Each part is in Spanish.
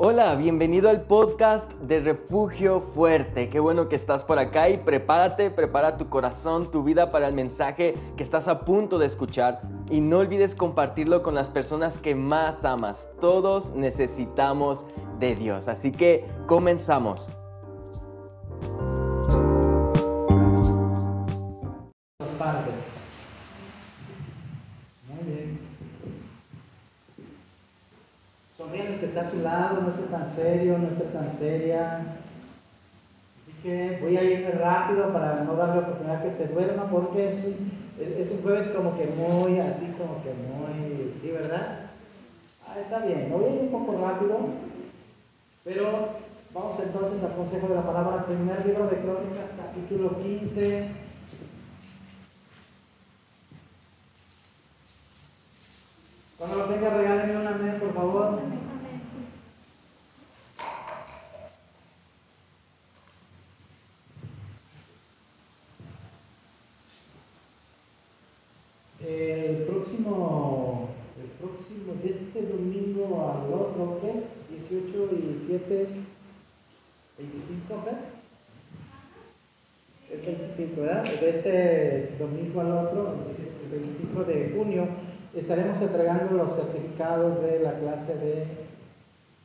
Hola, bienvenido al podcast de Refugio Fuerte. Qué bueno que estás por acá y prepárate, prepara tu corazón, tu vida para el mensaje que estás a punto de escuchar. Y no olvides compartirlo con las personas que más amas. Todos necesitamos de Dios. Así que comenzamos. Muy bien. Sonríe el que está a su lado, no esté tan serio, no esté tan seria. Así que voy a irme rápido para no darle oportunidad que se duerma porque es un, es un jueves como que muy, así como que muy, sí, ¿verdad? Ah, está bien, me voy a ir un poco rápido, pero vamos entonces al consejo de la palabra, primer libro de Crónicas, capítulo 15. Cuando lo tenga, regálenme un amén, por favor. El próximo, el próximo, de este domingo al otro, ¿qué es? 18 y 7, 25, ¿qué? Es 25, ¿verdad? De este domingo al otro, el 25 de junio, estaremos entregando los certificados de la clase de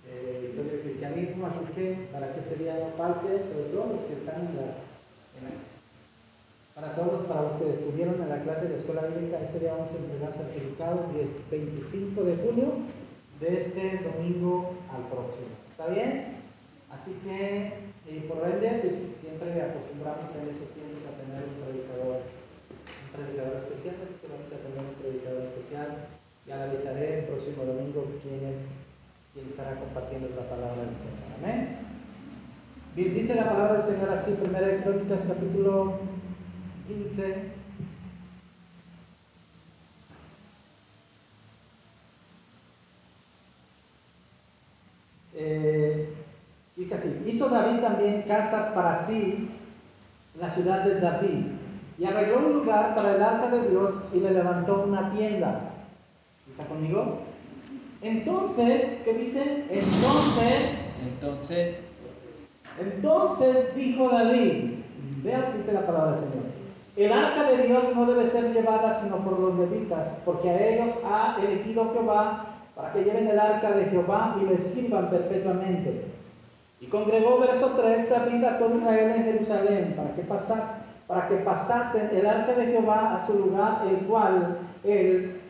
eh, Historia del Cristianismo, así que para que no falte, sobre todo los que están en la, en la para todos, para los que descubrieron en la clase de Escuela Bíblica, ese día vamos a entregar certificados 10, 25 de junio, de este domingo al próximo. ¿Está bien? Así que, eh, por ende, pues siempre acostumbramos en estos tiempos a tener un predicador un predicador especial, así que vamos a tener un predicador especial. Ya le avisaré el próximo domingo quién, es, quién estará compartiendo la palabra del Señor. Amén. Bien, dice la palabra del Señor así, primera de Crónicas, capítulo 15. Eh, dice así, hizo David también casas para sí en la ciudad de David y arregló un lugar para el arca de Dios y le levantó una tienda. ¿Está conmigo? Entonces, ¿qué dice? Entonces, Entonces, entonces dijo David, vea lo que dice la palabra del Señor. El arca de Dios no debe ser llevada sino por los levitas, porque a ellos ha elegido Jehová para que lleven el arca de Jehová y les sirvan perpetuamente. Y congregó, verso 3, David a todo Israel en Jerusalén para que pasase para que pasasen el arca de Jehová a su lugar, el cual, él,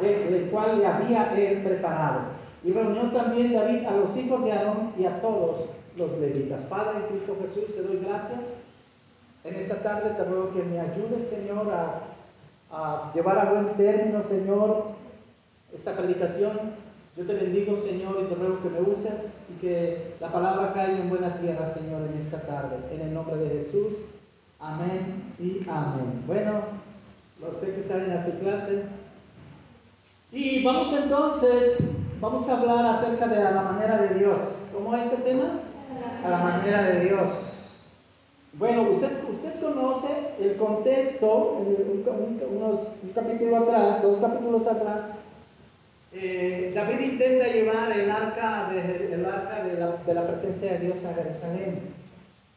el cual le había él preparado. Y reunió también David a los hijos de Aarón y a todos los levitas. Padre en Cristo Jesús, te doy gracias. En esta tarde te ruego que me ayudes, Señor, a, llevar a buen término, Señor, esta predicación. Yo te bendigo, Señor, y te ruego que me uses y que la palabra caiga en buena tierra, Señor, en esta tarde. En el nombre de Jesús. Amén y amén. Bueno, los que salen a su clase. Y vamos entonces, vamos a hablar acerca de la manera de Dios. ¿Cómo es el tema? A la manera de Dios. Bueno, usted, usted conoce el contexto, un, un, unos, un capítulo atrás, dos capítulos atrás. Eh, David intenta llevar el arca, de, el arca de, la, de la presencia de Dios a Jerusalén.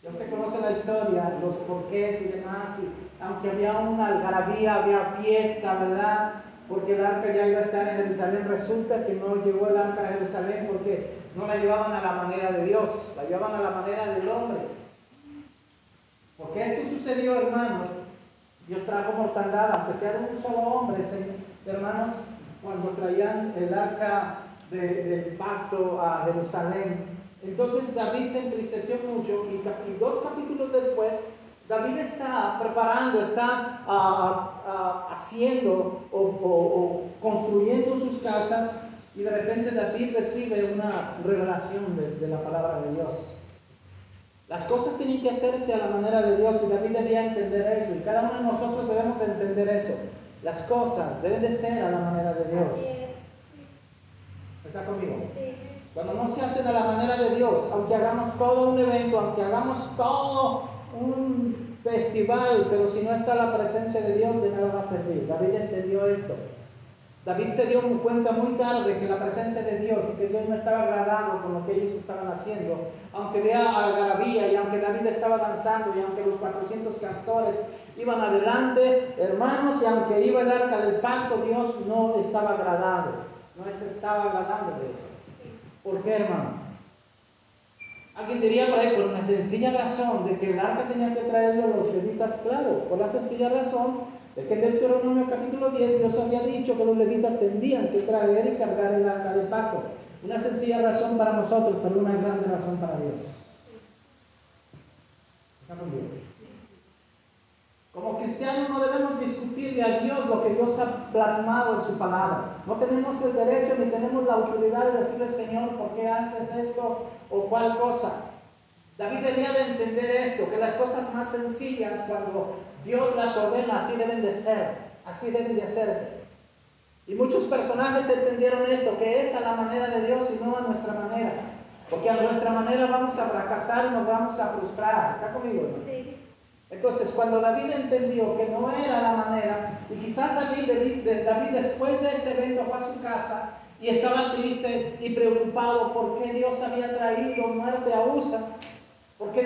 Ya usted conoce la historia, los porqués y demás, y aunque había una algarabía, había fiesta, ¿verdad? Porque el arca ya iba a estar en Jerusalén, resulta que no llegó el arca a Jerusalén porque no la llevaban a la manera de Dios, la llevaban a la manera del hombre. Porque esto sucedió, hermanos, Dios trajo mortandad, aunque sea de un solo hombre, hermanos, cuando traían el arca de, del pacto a Jerusalén, entonces David se entristeció mucho y, dos capítulos después David está preparando, está uh, haciendo o, construyendo sus casas y de repente David recibe una revelación de, la palabra de Dios. Las cosas tienen que hacerse a la manera de Dios y David debía entender eso y cada uno de nosotros debemos entender eso. Las cosas deben de ser a la manera de Dios. ¿Está conmigo? Sí. Cuando no se hacen a la manera de Dios, aunque hagamos todo un evento, aunque hagamos todo un festival, pero si no está la presencia de Dios, de nada va a servir. David entendió esto. David se dio cuenta muy tarde que la presencia de Dios y que Dios no estaba agradado con lo que ellos estaban haciendo. Aunque vea algarabía y aunque David estaba danzando y aunque los 400 cantores iban adelante, hermanos, y aunque iba el arca del pacto, Dios no estaba agradado. No se estaba agradando de eso. ¿Por qué, hermano? Alguien diría por ahí, por una sencilla razón de que el arca tenía que traerlo los levitas, claro, por la sencilla razón es que en Deuteronomio capítulo 10 Dios había dicho que los levitas tendrían que traer y cargar el arca de pacto. Una sencilla razón para nosotros, pero una grande razón para Dios. Como cristianos no debemos discutirle a Dios lo que Dios ha plasmado en su palabra. No tenemos el derecho ni tenemos la autoridad de decirle, Señor, ¿por qué haces esto o cual cosa? David debía de entender esto, que las cosas más sencillas, cuando Dios las ordena, así deben de ser, así deben de hacerse. Y muchos personajes entendieron esto, que es a la manera de Dios y no a nuestra manera. Porque a nuestra manera vamos a fracasar y nos vamos a frustrar. ¿Está conmigo? Sí. Entonces, cuando David entendió que no era la manera, y quizás David, David, después de ese evento fue a su casa y estaba triste y preocupado por qué Dios había traído muerte a Usa,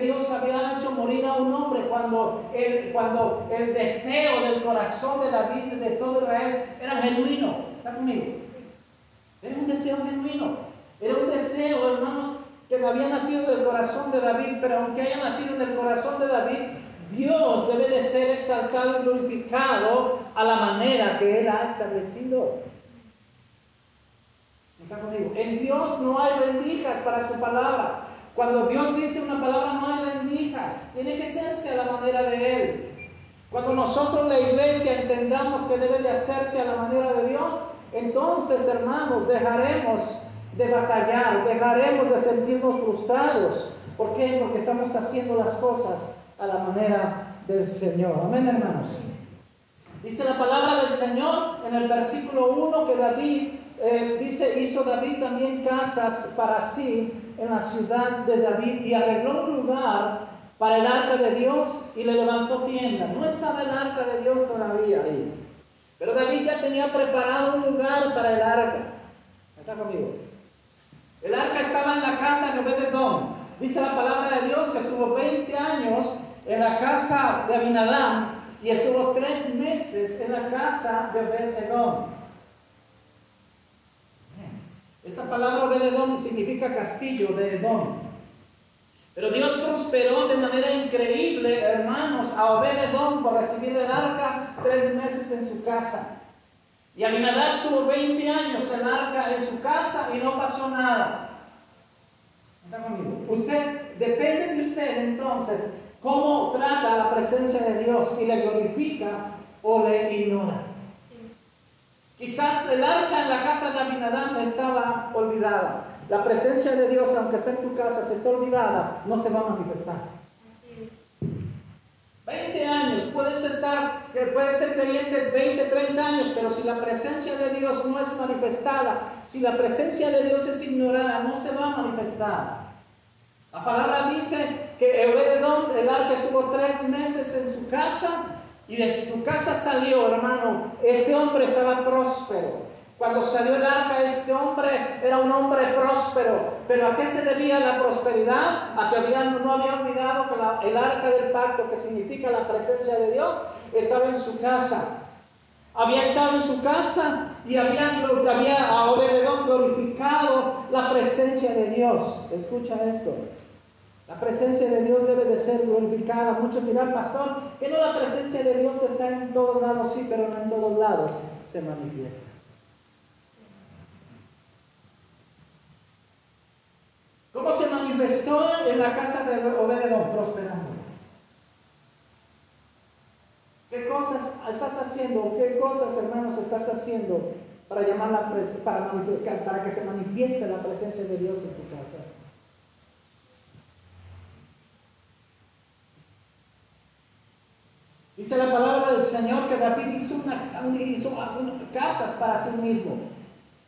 Dios había hecho morir a un hombre cuando el, cuando el deseo del corazón de David de todo Israel era genuino. ¿Está conmigo? Era un deseo genuino. Era un deseo, hermanos, que había nacido del corazón de David, pero aunque haya nacido del corazón de David, Dios debe de ser exaltado y glorificado a la manera que Él ha establecido. ¿Está conmigo? En Dios no hay rendijas para su palabra. Cuando Dios dice una palabra no hay rendijas, tiene que hacerse a la manera de Él. Cuando nosotros la iglesia entendamos que debe de hacerse a la manera de Dios, entonces hermanos dejaremos de batallar, dejaremos de sentirnos frustrados. ¿Por qué? Porque estamos haciendo las cosas a la manera del Señor. Amén hermanos. Dice la palabra del Señor en el versículo 1 que David eh, dice, hizo David también casas para sí en la ciudad de David y arregló un lugar para el arca de Dios y le levantó tienda. No estaba el arca de Dios todavía ahí. Pero David ya tenía preparado un lugar para el arca. ¿Está conmigo? El arca estaba en la casa de Obededón. Dice la palabra de Dios que estuvo 20 años en la casa de Abinadam y estuvo tres meses en la casa de Obededón. Esa palabra Obededón significa castillo de Edom. Pero Dios prosperó de manera increíble, hermanos, a Obededón por recibir el arca tres meses en su casa. Y Aminadab tuvo 20 años el arca en su casa y no pasó nada. Usted, depende de usted entonces cómo trata la presencia de Dios, si le glorifica o le ignora. Quizás el arca en la casa de Abinadab estaba olvidada. La presencia de Dios, aunque está en tu casa, se está olvidada, no se va a manifestar. Así es. 20 años, puedes estar, puedes ser creyente 20, 30 años, pero si la presencia de Dios no es manifestada, si la presencia de Dios es ignorada, no se va a manifestar. La palabra dice que Obededón, el arca estuvo tres meses en su casa y de su casa salió, hermano, este hombre estaba próspero. Cuando salió el arca, este hombre era un hombre próspero. Pero ¿a qué se debía la prosperidad? A que no había olvidado que el arca del pacto, que significa la presencia de Dios, estaba en su casa. Había estado en su casa y había, había a Obededón glorificado la presencia de Dios. Escucha esto. La presencia de Dios debe de ser glorificada. Muchos dirán, pastor, que no la presencia de Dios está en todos lados, sí, pero no en todos lados se manifiesta. ¿Cómo se manifestó en la casa de Obededón? Prosperando. ¿Qué cosas estás haciendo? ¿Qué cosas, hermanos, estás haciendo para, llamar la para, para que se manifieste la presencia de Dios en tu casa? Dice la palabra del Señor que David hizo, casas para sí mismo.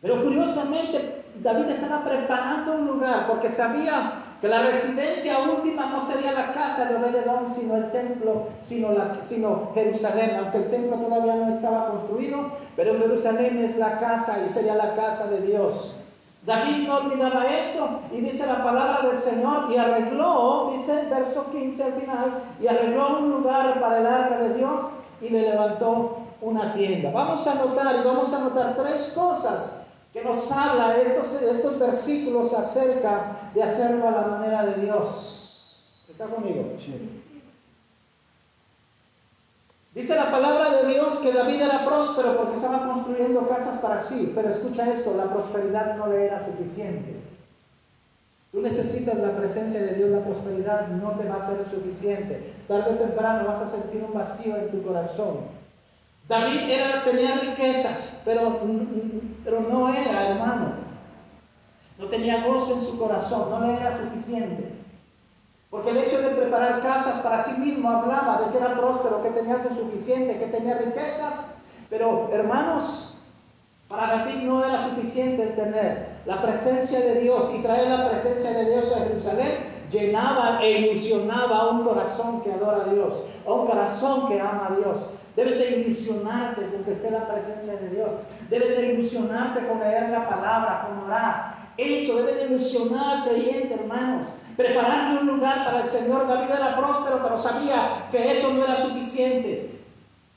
Pero curiosamente David estaba preparando un lugar porque sabía que la residencia última no sería la casa de Obededón, sino el templo, sino Jerusalén, aunque el templo todavía no estaba construido, pero Jerusalén es la casa y sería la casa de Dios. David no olvidaba esto y dice la palabra del Señor y arregló, dice el verso 15 al final, y arregló un lugar para el arca de Dios y le levantó una tienda. Vamos a notar y vamos a notar tres cosas que nos habla estos, versículos acerca de hacerlo a la manera de Dios. ¿Está conmigo? Dice la palabra de Dios que David era próspero porque estaba construyendo casas para sí, pero escucha esto, la prosperidad no le era suficiente. Tú necesitas la presencia de Dios, la prosperidad no te va a ser suficiente. Tarde o temprano vas a sentir un vacío en tu corazón. David era, tenía riquezas, pero, pero no era hermano. No tenía gozo en su corazón, no le era suficiente. Porque el hecho de preparar casas para sí mismo hablaba de que era próspero, que tenía lo suficiente, que tenía riquezas. Pero hermanos, para David no era suficiente tener la presencia de Dios y traer la presencia de Dios a Jerusalén. Llenaba e ilusionaba a un corazón que adora a Dios, a un corazón que ama a Dios. Debes de ilusionarte con que esté la presencia de Dios. Debes de ilusionarte con leer la palabra, con orar. Eso debe de ilusionar al creyente, hermanos. Prepararme un lugar para el Señor. David era próspero, pero sabía que eso no era suficiente.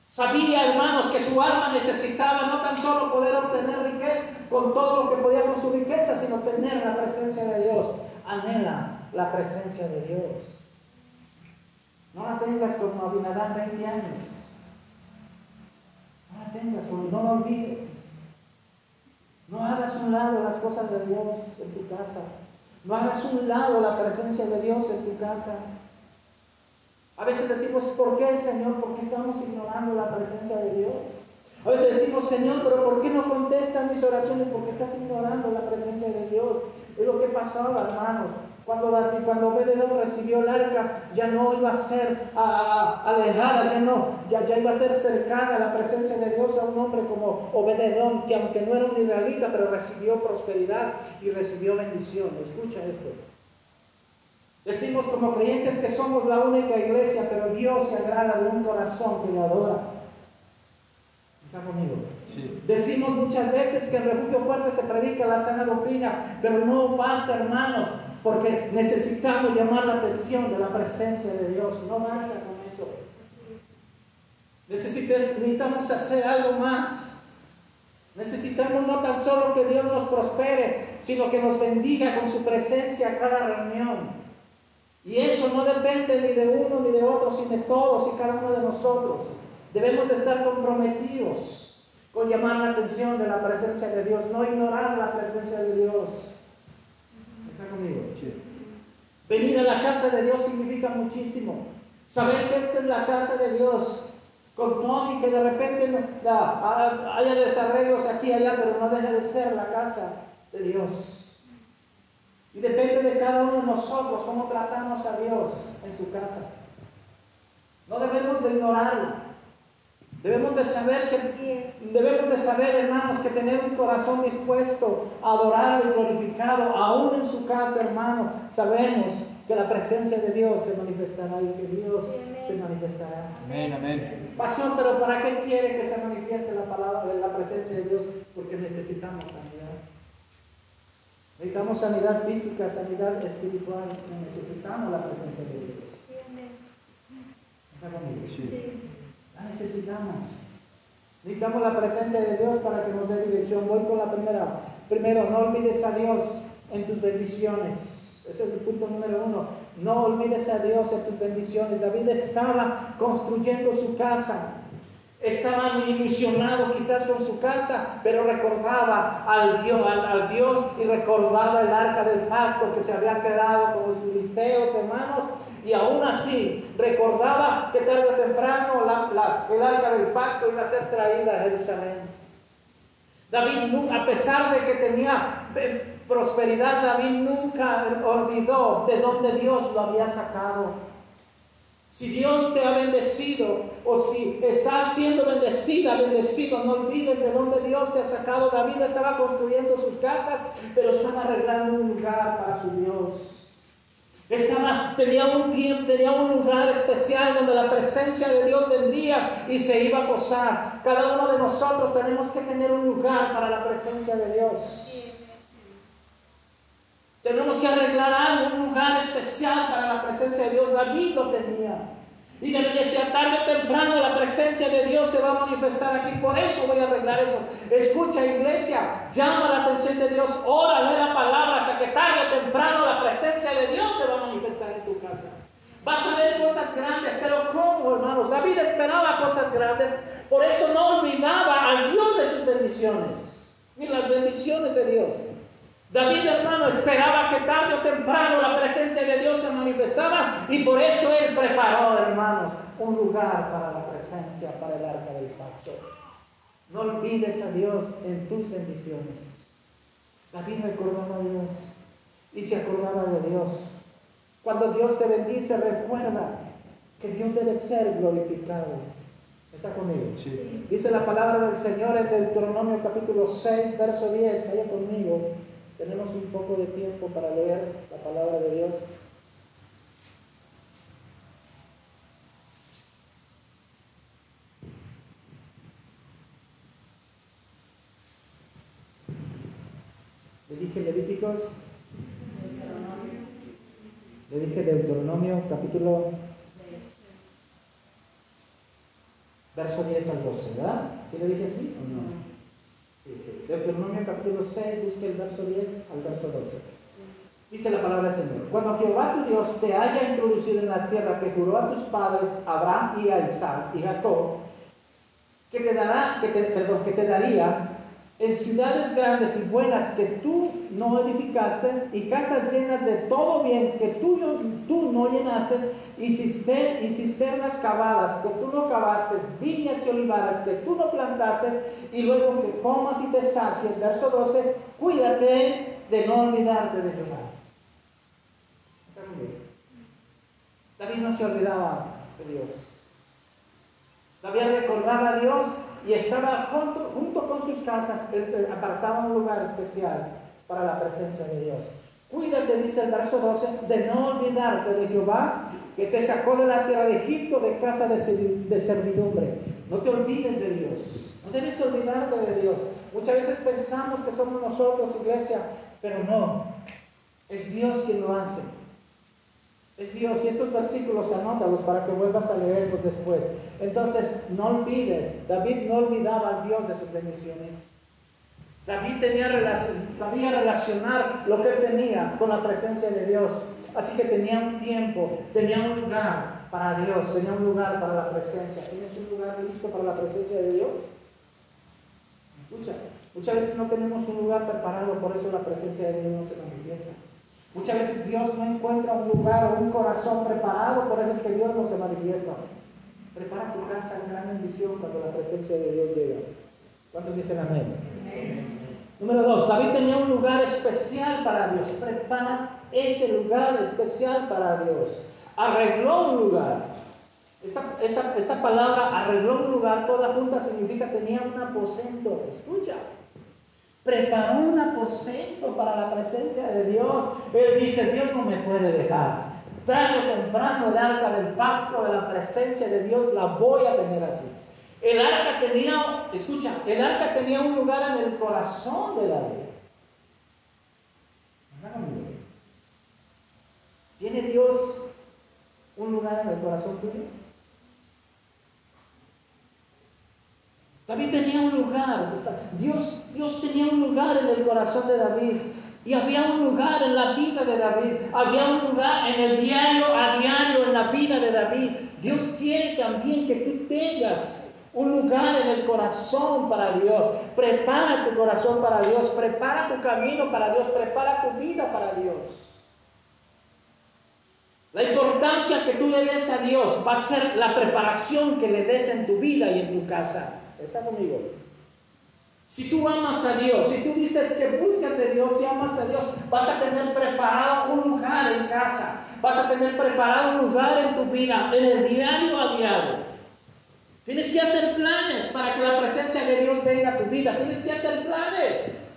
Sabía, hermanos, que su alma necesitaba no tan solo poder obtener riqueza con todo lo que podía con su riqueza, sino tener la presencia de Dios. Anhela la presencia de Dios. No la tengas como Abinadán 20 años. No la tengas como, no la olvides. No hagas un lado las cosas de Dios en tu casa. No hagas un lado la presencia de Dios en tu casa. A veces decimos, ¿por qué, Señor? ¿Por qué estamos ignorando la presencia de Dios? A veces decimos, Señor, pero ¿por qué no contestan mis oraciones? Porque estás ignorando la presencia de Dios. Es lo que pasaba, hermanos. Cuando, cuando Obededón recibió el arca, ya no iba a ser alejada, ya no, ya, ya iba a ser cercana a la presencia de Dios a un hombre como Obededón, que aunque no era un israelita, pero recibió prosperidad y recibió bendición. Escucha esto. Decimos como creyentes que somos la única iglesia, pero Dios se agrada de un corazón que le adora. ¿Está conmigo? Decimos muchas veces que en refugio fuerte se predica la sana doctrina, pero no basta, hermanos, porque necesitamos llamar la atención de la presencia de Dios. No basta con eso. necesitamos hacer algo más. Necesitamos no tan solo que Dios nos prospere, sino que nos bendiga con su presencia a cada reunión. Y eso no depende ni de uno ni de otro, sino de todos y cada uno de nosotros. Debemos estar comprometidos con llamar la atención de la presencia de Dios, no ignorar la presencia de Dios. Venir a la casa de Dios significa muchísimo. Saber que esta es la casa de Dios. Con todo y que de repente haya desarreglos aquí y allá, pero no deja de ser la casa de Dios. Y depende de cada uno de nosotros cómo tratamos a Dios en su casa. No debemos de ignorarlo. Debemos de saber que debemos de saber, hermanos, que tener un corazón dispuesto a adorarlo y glorificado, aún en su casa, hermano, sabemos que la presencia de Dios se manifestará y que Dios se manifestará. Amén, amén. Pastor, pero ¿para qué quiere que se manifieste la palabra de la presencia de Dios? Porque necesitamos sanidad. Necesitamos sanidad física, sanidad espiritual. Necesitamos la presencia de Dios. Sí. Sí necesitamos. Necesitamos la presencia de Dios para que nos dé dirección. Voy con la primera. Primero, no olvides a Dios en tus bendiciones. Ese es el punto número uno. No olvides a Dios en tus bendiciones. David estaba construyendo su casa. Estaba ilusionado quizás con su casa, pero recordaba al Dios, al, Dios y recordaba el arca del pacto que se había quedado con los filisteos, hermanos, y aún así recordaba que tarde o temprano el arca del pacto iba a ser traída a Jerusalén. David, a pesar de que tenía eh, prosperidad, David nunca olvidó de dónde Dios lo había sacado. Si Dios te ha bendecido o si estás siendo bendecida, bendecido, no olvides de dónde Dios te ha sacado. David estaba construyendo sus casas, pero estaba arreglando un lugar para su Dios. Estaba, tenía un tiempo, tenía un lugar especial donde la presencia de Dios vendría y se iba a posar. Cada uno de nosotros tenemos que tener un lugar para la presencia de Dios. Tenemos que arreglar algo, un lugar especial para la presencia de Dios. David lo tenía. Y decía, tarde o temprano la presencia de Dios se va a manifestar aquí. Por eso voy a arreglar eso. Escucha, iglesia, llama la atención de Dios, ora, lee la palabra hasta que tarde o temprano la presencia de Dios se va a manifestar en tu casa. Vas a ver cosas grandes, pero ¿cómo, hermanos? David esperaba cosas grandes, por eso no olvidaba al Dios de sus bendiciones. Y las bendiciones de Dios. David, hermano, esperaba que tarde o temprano la presencia de Dios se manifestara y por eso él preparó, hermanos, un lugar para la presencia, para el arca del pacto. No olvides a Dios en tus bendiciones. David recordaba a Dios y se acordaba de Dios. Cuando Dios te bendice, recuerda que Dios debe ser glorificado. ¿Está conmigo? Sí. Dice la palabra del Señor en Deuteronomio capítulo 6, verso 10. Vaya conmigo. Tenemos un poco de tiempo para leer la palabra de Dios. Le dije Levíticos. Le dije Deuteronomio capítulo verso 10 al 12, ¿verdad? ¿Sí le dije así o no? Deuteronomio capítulo 6, busque el verso 10 al verso 12. Dice la palabra del Señor. Cuando Jehová tu Dios te haya introducido en la tierra que juró a tus padres, Abraham y a Isaac y Jacob, que te dará, que te, perdón, que te daría en ciudades grandes y buenas que tú no edificaste, y casas llenas de todo bien que tú, tú no llenaste, y, cisternas cavadas que tú no cavaste, viñas y olivares que tú no plantaste, y luego que comas y te sacies. Verso 12, cuídate de no olvidarte de Jehová. David no se olvidaba de Dios. David recordaba a Dios y estaba junto, junto con sus casas, apartaba un lugar especial para la presencia de Dios. Cuídate, dice el verso 12, de no olvidarte de Jehová, que te sacó de la tierra de Egipto, de casa de, servidumbre. No te olvides de Dios. No debes olvidarte de Dios. Muchas veces pensamos que somos nosotros, iglesia, pero no. Es Dios quien lo hace. Es Dios. Y estos versículos anótalos para que vuelvas a leerlos después. Entonces, no olvides. David no olvidaba al Dios de sus bendiciones. David sabía relacionar lo que él tenía con la presencia de Dios. Así que tenía un tiempo, tenía un lugar para Dios, tenía un lugar para la presencia. ¿Tienes un lugar listo para la presencia de Dios? Escucha, muchas veces no tenemos un lugar preparado, por eso la presencia de Dios no se manifiesta. Muchas veces Dios no encuentra un lugar o un corazón preparado, por eso es que Dios no se manifiesta. Prepara tu casa en gran bendición cuando la presencia de Dios llega. ¿Cuántos dicen amén? Número dos, David tenía un lugar especial para Dios. Prepara ese lugar especial para Dios. Arregló un lugar. Esta, esta, esta palabra arregló un lugar toda junta significa tenía un aposento. Escucha. Preparó un aposento para la presencia de Dios. Él dice, Dios no me puede dejar. Tarde o temprano el arca del pacto de la presencia de Dios la voy a tener aquí. El arca tenía, escucha, el arca tenía un lugar en el corazón de David. ¿Tiene Dios un lugar en el corazón tuyo? David tenía un lugar, Dios, Dios tenía un lugar en el corazón de David. Y había un lugar en la vida de David, había un lugar en el diario a diario en la vida de David. Dios quiere también que tú tengas un lugar en el corazón para Dios. Prepara tu corazón para Dios, prepara tu camino para Dios, prepara tu vida para Dios. La importancia que tú le des a Dios va a ser la preparación que le des en tu vida y en tu casa. ¿Está conmigo? Si tú amas a Dios, si tú dices que buscas a Dios y amas a Dios, vas a tener preparado un lugar en casa, vas a tener preparado un lugar en tu vida, en el diario a diario. Tienes que hacer planes para que la presencia de Dios venga a tu vida. Tienes que hacer planes.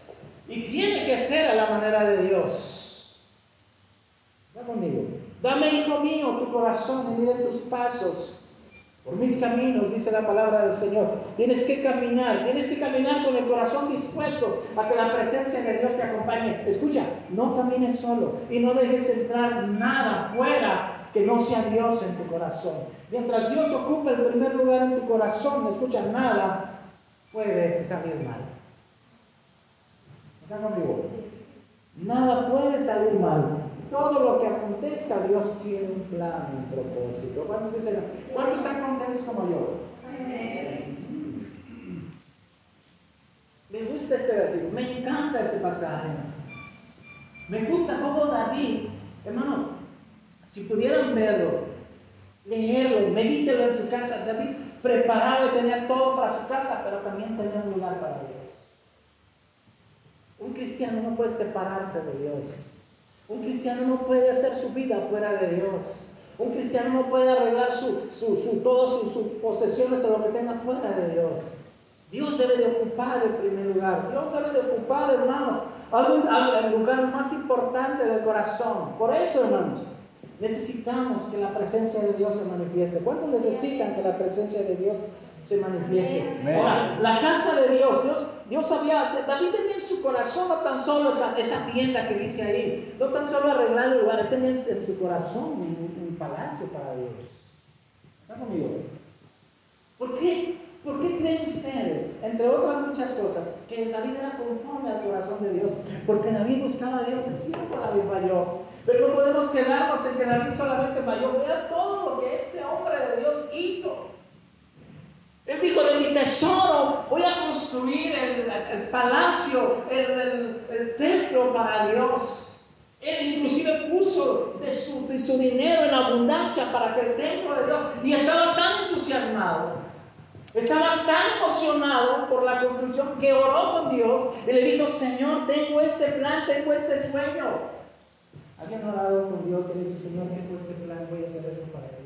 Y tiene que ser a la manera de Dios. Está conmigo. Dame, hijo mío, tu corazón y mire tus pasos. Por mis caminos, dice la palabra del Señor. Tienes que caminar, tienes que caminar con el corazón dispuesto a que la presencia de Dios te acompañe. Escucha, no camines solo y no dejes entrar nada fuera que no sea Dios en tu corazón. Mientras Dios ocupa el primer lugar en tu corazón, escucha, nada puede salir mal. ¿Está conmigo? Nada puede salir mal. Todo lo que acontezca, Dios tiene un plan, un propósito. ¿Cuántos, dicen, ¿cuántos están contentos como yo? Me gusta este versículo, me encanta este pasaje. Me gusta cómo David, hermano, si pudieran verlo, leerlo, medítelo en su casa, David preparaba y tenía todo para su casa, pero también tenía un lugar para Dios. Un cristiano no puede separarse de Dios. Un cristiano no puede hacer su vida fuera de Dios. Un cristiano no puede arreglar su, todas sus, posesiones o lo que tenga fuera de Dios. Dios debe de ocupar el primer lugar. Dios debe de ocupar, hermano, algo, el lugar más importante del corazón. Por eso, hermanos, necesitamos que la presencia de Dios se manifieste. ¿Cuántos necesitan que la presencia de Dios se manifieste. Ahora, la casa de Dios, Dios, Dios había, David tenía en su corazón no tan solo esa, esa tienda que dice ahí, no tan solo arreglar el lugar, él tenía en su corazón un, un palacio para Dios. ¿Está conmigo? ¿Por qué? ¿Por qué creen ustedes, entre otras muchas cosas, que David era conforme al corazón de Dios? Porque David buscaba a Dios, es cierto, David falló, pero no podemos quedarnos en que David solamente falló. Vea todo lo que este hombre de Dios hizo. Él dijo, de mi tesoro voy a construir el, palacio, el, templo para Dios. Él inclusive puso de su, dinero en abundancia para que el templo de Dios, y estaba tan entusiasmado, estaba tan emocionado por la construcción que oró con Dios y le dijo, Señor, tengo este plan, tengo este sueño. ¿Alguien ha orado con Dios y le dicho, Señor, tengo este plan, voy a hacer eso para él?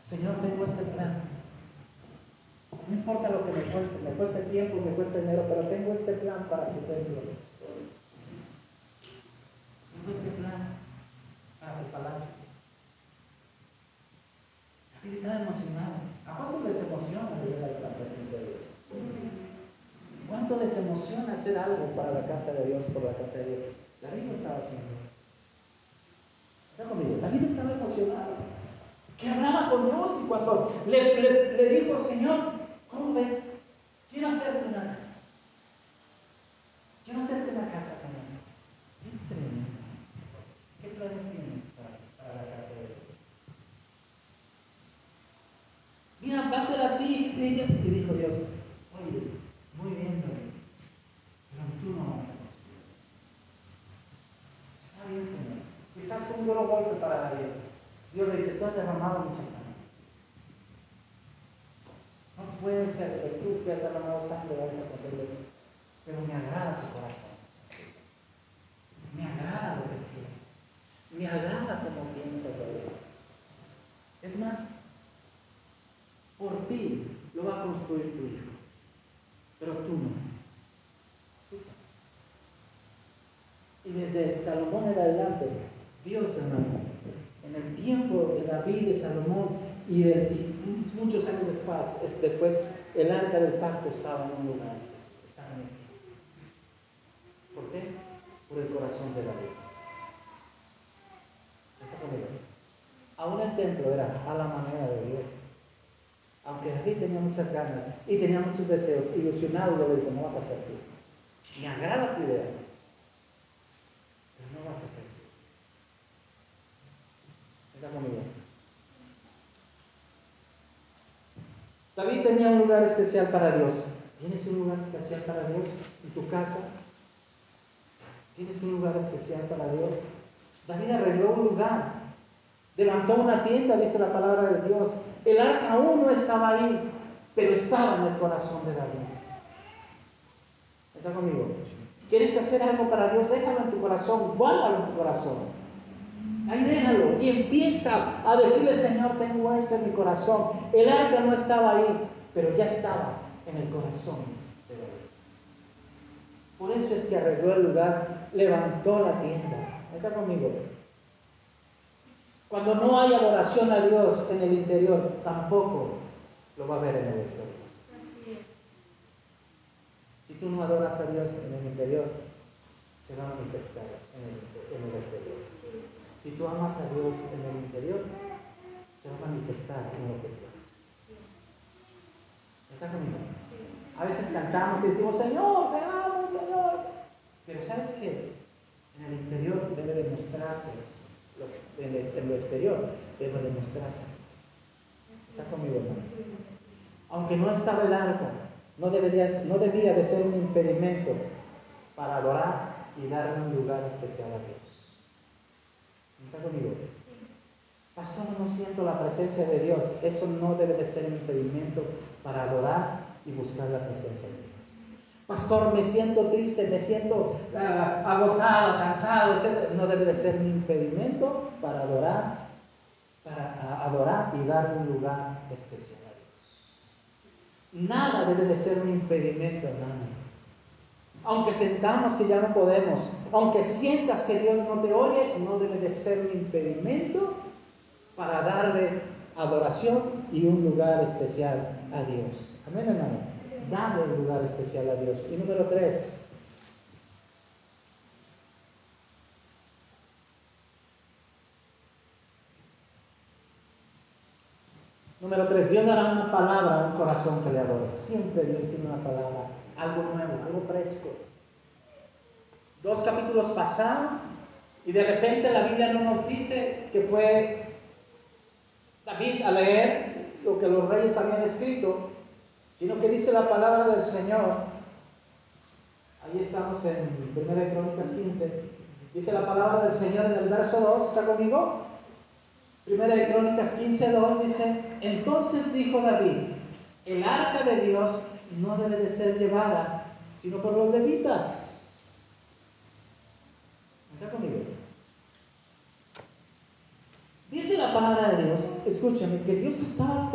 Señor, tengo este plan. No importa lo que me cueste, me cueste tiempo, me cueste dinero, pero tengo este plan para tu templo. Tengo este plan para tu palacio. David estaba emocionado. ¿A cuánto les emociona llegar a la presencia de Dios? ¿Cuánto les emociona hacer algo para la casa de Dios, por la casa de Dios? David lo estaba haciendo. ¿Está conmigo? David estaba emocionado que hablaba con Dios y cuando le, le, dijo, Señor, ¿cómo ves? Quiero hacerte una casa. Quiero hacerte una casa, Señor. ¿Qué, ¿Qué planes tienes para, para, la casa de Dios? Mira, va a ser así. Y, dijo Dios, oye, muy bien, pero tú no vas a construir. Está bien, Señor. Quizás con un duro golpe para la vida. Dios le dice, tú has derramado mucha sangre. No puede ser que tú que has derramado sangre vayas a poder Pero me agrada tu corazón. Me agrada lo que piensas. Me agrada cómo piensas de él. Es más, por ti lo va a construir tu hijo. Pero tú no. Escucha. Y desde Salomón en adelante, Dios hermano en el tiempo de David, de Salomón y, de, muchos años después, después, el arca del pacto estaba en un lugar, estaba en el ¿Por qué? Por el corazón de David. ¿Está conmigo? Aún el templo era a la manera de Dios. Aunque David tenía muchas ganas y tenía muchos deseos, ilusionado lo dijo, no vas a hacer tú. Me agrada tu idea, pero no vas a hacer David tenía un lugar especial para Dios. ¿Tienes un lugar especial para Dios en tu casa? ¿Tienes un lugar especial para Dios? David arregló un lugar. Levantó una tienda, dice la palabra de Dios. El arca aún no estaba ahí, pero estaba en el corazón de David. ¿Está conmigo? ¿Quieres hacer algo para Dios? Déjalo en tu corazón, guárdalo en tu corazón. Ahí déjalo y empieza a decirle, Señor, tengo esto en mi corazón. El arca no estaba ahí, pero ya estaba en el corazón de David. Por eso es que arregló el lugar, levantó la tienda. ¿Está conmigo? Cuando no hay adoración a Dios en el interior, tampoco lo va a ver en el exterior. Así es. Si tú no adoras a Dios en el interior, se va a manifestar en el, en el exterior. Si tú amas a Dios en el interior, se va a manifestar en lo que tú haces. ¿Está conmigo? A veces cantamos y decimos, Señor, te amo, Señor. Pero ¿sabes qué? En el interior debe demostrarse, en lo exterior debe demostrarse. ¿Está conmigo, hermano? Aunque no estaba el arca, no, no debía de ser un impedimento para adorar y darle un lugar especial a Dios. ¿Está conmigo? Pastor, no siento la presencia de Dios. Eso no debe de ser un impedimento para adorar y buscar la presencia de Dios. Pastor, me siento triste, me siento ah, agotado, cansado, etc. No debe de ser un impedimento para adorar, para adorar y dar un lugar especial a Dios. Nada debe de ser un impedimento, hermano. Aunque sentamos que ya no podemos, aunque sientas que Dios no te oye, no debe de ser un impedimento para darle adoración y un lugar especial a Dios. Amén, hermano. Dale un lugar especial a Dios. Y número tres. Número tres, Dios dará una palabra a un corazón que le adore. Siempre Dios tiene una palabra, algo nuevo, algo fresco. Dos capítulos pasaron y de repente la Biblia no nos dice que fue David a leer lo que los reyes habían escrito, sino que dice la palabra del Señor. Ahí estamos en 1 Crónicas 15. Dice la palabra del Señor en el verso 2. ¿Está conmigo? 1 Crónicas 15, 2 dice, entonces dijo David, el arca de Dios no debe de ser llevada, sino por los levitas. ¿Está conmigo? Dice la palabra de Dios, escúchame, que Dios estaba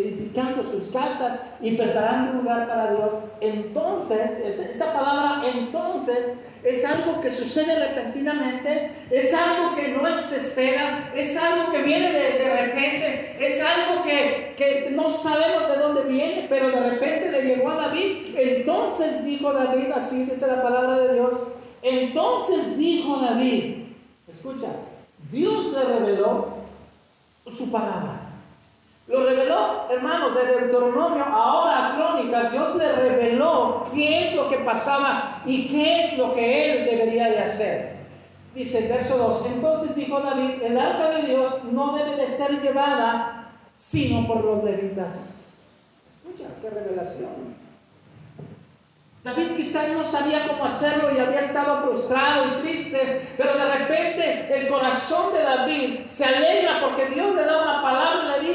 edificando sus casas y preparando un lugar para Dios. Entonces, esa palabra entonces es algo que sucede repentinamente, es algo que no se espera, es algo que viene de, de repente, es algo que, que, no sabemos de dónde viene, pero de repente le llegó a David. Entonces dijo David, así dice la palabra de Dios, entonces dijo David, escucha, Dios le reveló su palabra. Lo reveló, hermanos, de Deuteronomio ahora a Crónicas. Dios le reveló qué es lo que pasaba y qué es lo que él debería de hacer. Dice el verso 2, entonces dijo David, el arca de Dios no debe de ser llevada sino por los levitas. Escucha, qué revelación. David quizás no sabía cómo hacerlo y había estado frustrado y triste, pero de repente el corazón de David se alegra porque Dios le da una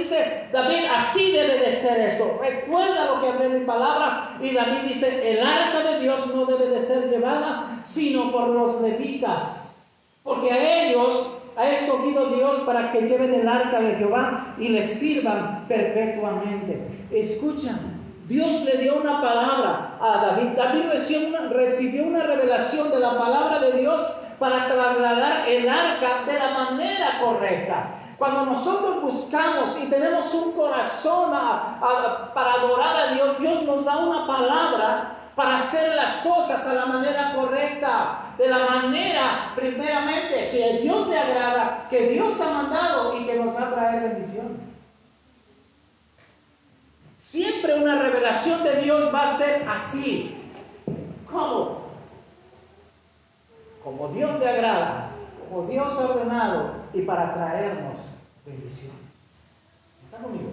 dice, David, así debe de ser esto. Recuerda lo que hablé en mi palabra. Y David dice, el arca de Dios no debe de ser llevada, sino por los levitas, porque a ellos ha escogido Dios para que lleven el arca de Jehová y les sirvan perpetuamente. Escuchan, Dios le dio una palabra a David. David recibió una, revelación de la palabra de Dios para trasladar el arca de la manera correcta. Cuando nosotros buscamos y tenemos un corazón para adorar a Dios, Dios nos da una palabra para hacer las cosas a la manera correcta, de la manera primeramente que a Dios le agrada, que Dios ha mandado y que nos va a traer bendición. Siempre una revelación de Dios va a ser así. ¿Cómo? Como Dios le agrada, como Dios ha ordenado y para traernos bendición. ¿Está conmigo?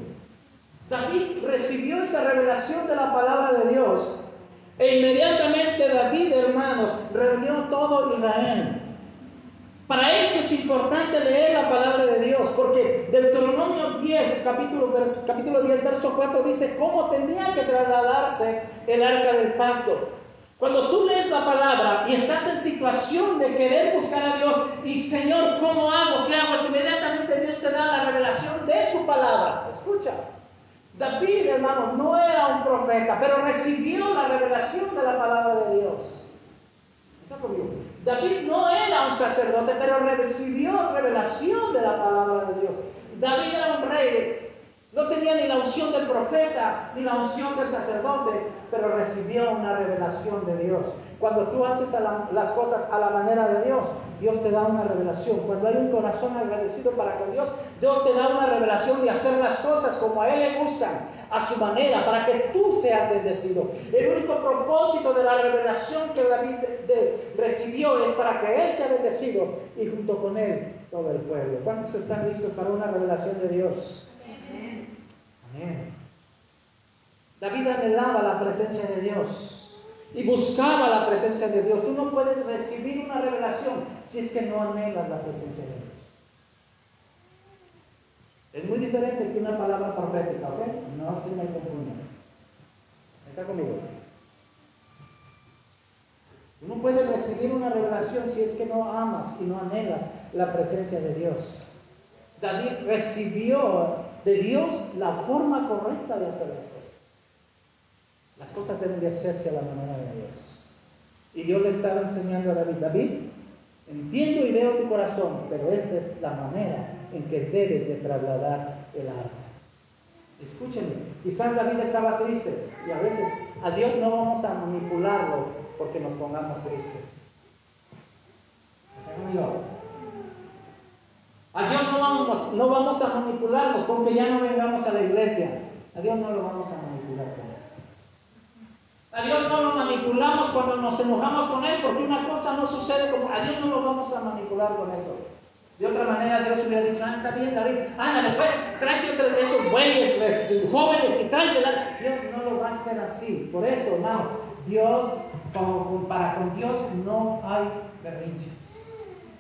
David recibió esa revelación de la palabra de Dios e inmediatamente David, hermanos, reunió todo Israel para esto es importante leer la palabra de Dios, porque Deuteronomio 10, capítulo, capítulo 10, verso 4 dice cómo tenía que trasladarse el arca del pacto. Cuando tú lees la palabra y estás en situación de querer buscar a Dios y Señor, ¿cómo hago? ¿Qué hago? Inmediatamente Dios te da la revelación de su palabra. Escucha. David, hermano, no era un profeta, pero recibió la revelación de la palabra de Dios. David no era un sacerdote, pero recibió revelación de la palabra de Dios. David era un rey no tenía ni la unción del profeta, ni la unción del sacerdote, pero recibió una revelación de Dios. Cuando tú haces las cosas a la manera de Dios, Dios te da una revelación. Cuando hay un corazón agradecido para con Dios, Dios te da una revelación de hacer las cosas como a Él le gustan, a su manera, para que tú seas bendecido. El único propósito de la revelación que David recibió es para que Él sea bendecido y junto con Él todo el pueblo. ¿Cuántos están listos para una revelación de Dios? David anhelaba la presencia de Dios y buscaba la presencia de Dios. Tú no puedes recibir una revelación si es que no anhelas la presencia de Dios. Es muy diferente que una palabra profética, ¿ok? No se me confunda. ¿Está conmigo? Tú no puedes recibir una revelación si es que no amas y no anhelas la presencia de Dios. David recibió de Dios la forma correcta de hacer las cosas. Las cosas deben de hacerse a la manera de Dios. Y Dios le estaba enseñando a David, David, entiendo y veo tu corazón, pero esta es la manera en que debes de trasladar el arca. Escúchenme, quizás David estaba triste y a veces a Dios no vamos a manipularlo porque nos pongamos tristes. A Dios no vamos, no vamos a manipularnos con ya no vengamos a la iglesia. A Dios no lo vamos a manipular con eso. A Dios no lo manipulamos cuando nos enojamos con Él, porque una cosa no sucede como. A Dios no lo vamos a manipular con eso. De otra manera, Dios hubiera dicho: Ah, está bien, David, ándale, pues, tráete otro de esos bueyes eh, jóvenes y tráete. Dios no lo va a hacer así. Por eso, hermano, Dios, para con Dios no hay berrinches.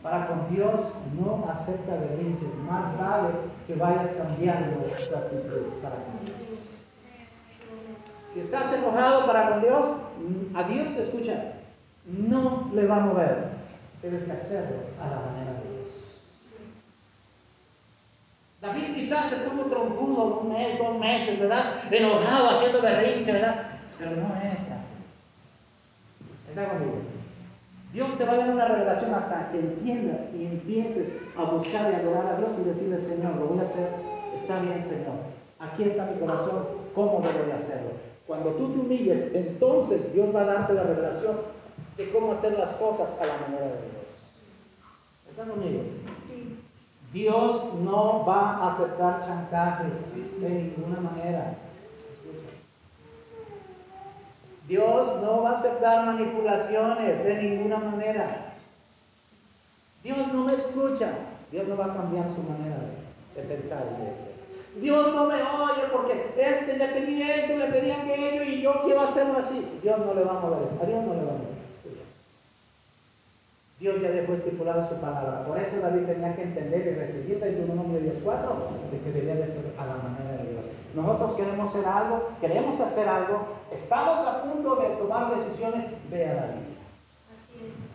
Para con Dios no acepta berrinches. Más vale que vayas cambiando tu actitud para con Dios. Si estás enojado para con Dios, a Dios, escucha, no le va a mover. Debes de hacerlo a la manera de Dios. David quizás estuvo trompudo un mes, dos meses, ¿verdad? Enojado, haciendo berrinche, ¿verdad? Pero no es así. ¿Está conmigo? Dios te va a dar una revelación hasta que entiendas y empieces a buscar y adorar a Dios y decirle, Señor, lo voy a hacer, está bien, Señor. Aquí está mi corazón, ¿cómo debo de hacerlo? Cuando tú te humilles, entonces Dios va a darte la revelación de cómo hacer las cosas a la manera de Dios. ¿Están conmigo? Dios no va a aceptar chantajes de ninguna manera. Dios no va a aceptar manipulaciones de ninguna manera. Dios no me escucha. Dios no va a cambiar su manera de, pensar y de ser. Dios no me oye porque este le pedí esto, le pedí aquello y yo quiero hacerlo así. Dios no le va a mover eso. A Dios no le va a mover. Dios ya dejó estipulado su palabra. Por eso David tenía que entender y recibir de Deuteronomio 10.4 de que debía de ser a la manera de Dios. Nosotros queremos hacer algo, queremos hacer algo, estamos a punto de tomar decisiones, ve a la Biblia. Así es.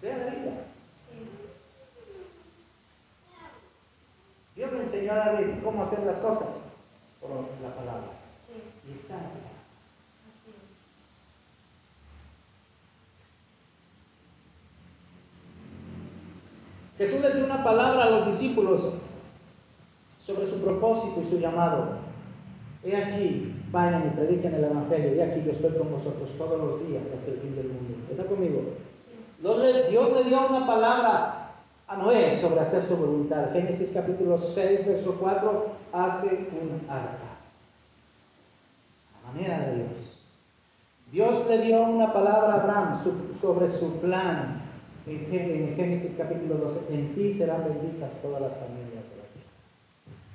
Ve a la Biblia. Sí. Dios me enseñó a David cómo hacer las cosas por la palabra. Sí. Y está en su Así es. Jesús le dio una palabra a los discípulos sobre su propósito y su llamado. He aquí, vayan y prediquen el Evangelio. He aquí, yo estoy con vosotros todos los días hasta el fin del mundo. ¿Está conmigo? Dios le dio una palabra a Noé sobre hacer su voluntad. Génesis capítulo 6, verso 4, hazte un arca. A la manera de Dios. Dios le dio una palabra a Abraham sobre su plan. En Génesis capítulo 12, en ti serán benditas todas las familias de la tierra.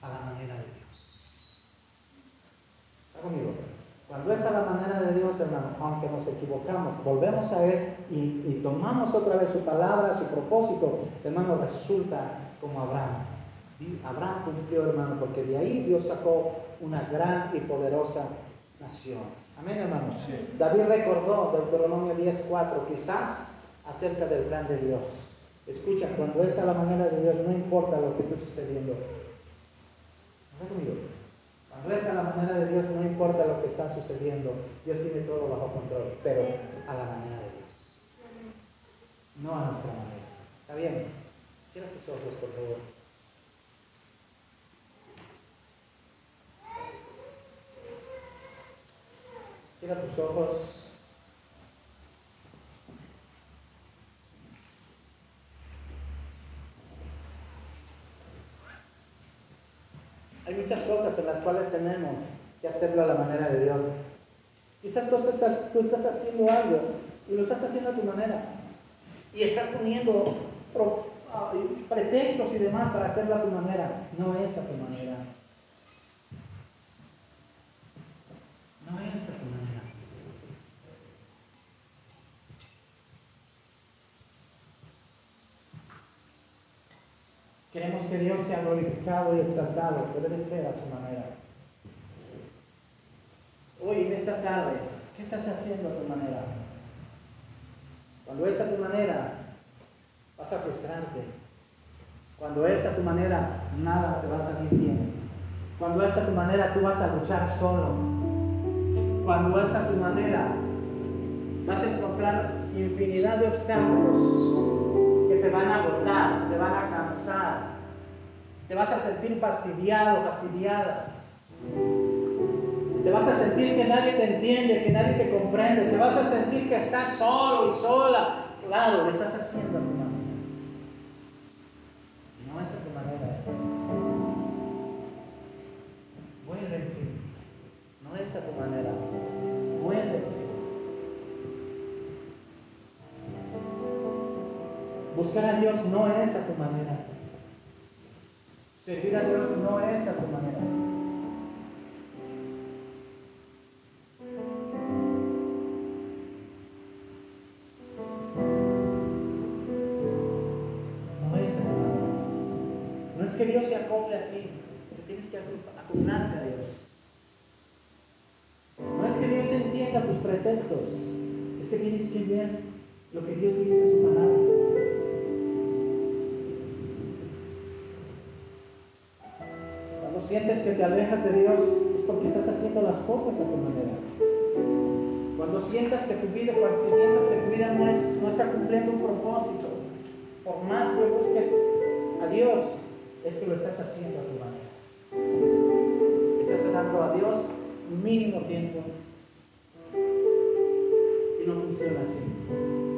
A la manera de Dios conmigo? Cuando es a la manera de Dios, hermano, aunque nos equivocamos, volvemos a Él y, tomamos otra vez su palabra, su propósito, hermano, resulta como Abraham. Abraham cumplió, hermano, porque de ahí Dios sacó una gran y poderosa nación. Amén, hermano. David recordó Deuteronomio 10.4, quizás acerca del plan de Dios. Escucha, cuando es a la manera de Dios, no importa lo que esté sucediendo. ¿Está conmigo? Cuando es a la manera de Dios, no importa lo que está sucediendo, Dios tiene todo bajo control, pero a la manera de Dios. no a nuestra manera. ¿Está bien? Cierra tus ojos, por favor. Cierra tus ojos. Hay muchas cosas en las cuales tenemos que hacerlo a la manera de Dios. Quizás cosas tú estás haciendo algo y lo estás haciendo a tu manera. Y estás poniendo ah, pretextos y demás para hacerlo a tu manera. No es a tu manera. No es a tu manera. Queremos que Dios sea glorificado y exaltado, debe ser a su manera. Hoy, en esta tarde, ¿qué estás haciendo a tu manera? Cuando es a tu manera, vas a frustrarte. Cuando es a tu manera, nada te va a salir bien. Cuando es a tu manera, tú vas a luchar solo. Cuando es a tu manera, vas a encontrar infinidad de obstáculos que te van a agotar, te van a cansar. Te vas a sentir fastidiado, fastidiada. Te vas a sentir que nadie te entiende, que nadie te comprende. Te vas a sentir que estás solo y sola. Claro, lo estás haciendo a tu manera. No es a tu manera. Vuelve en sí. No es a tu manera. Vuelve en sí. Buscar a Dios no es a tu manera. Servir a Dios no es a tu manera. que Dios se acople a ti, tú tienes que acoplarte a Dios. No es que Dios entienda tus pretextos, es que tienes que ver lo que Dios dice en su palabra. Cuando sientes que te alejas de Dios es porque estás haciendo las cosas a tu manera. Cuando sientas que tu vida, cuando sientas que tu vida no, es, no está cumpliendo un propósito, por más que busques a Dios, es que lo estás haciendo a tu manera. Estás dando a Dios un mínimo tiempo y no funciona así.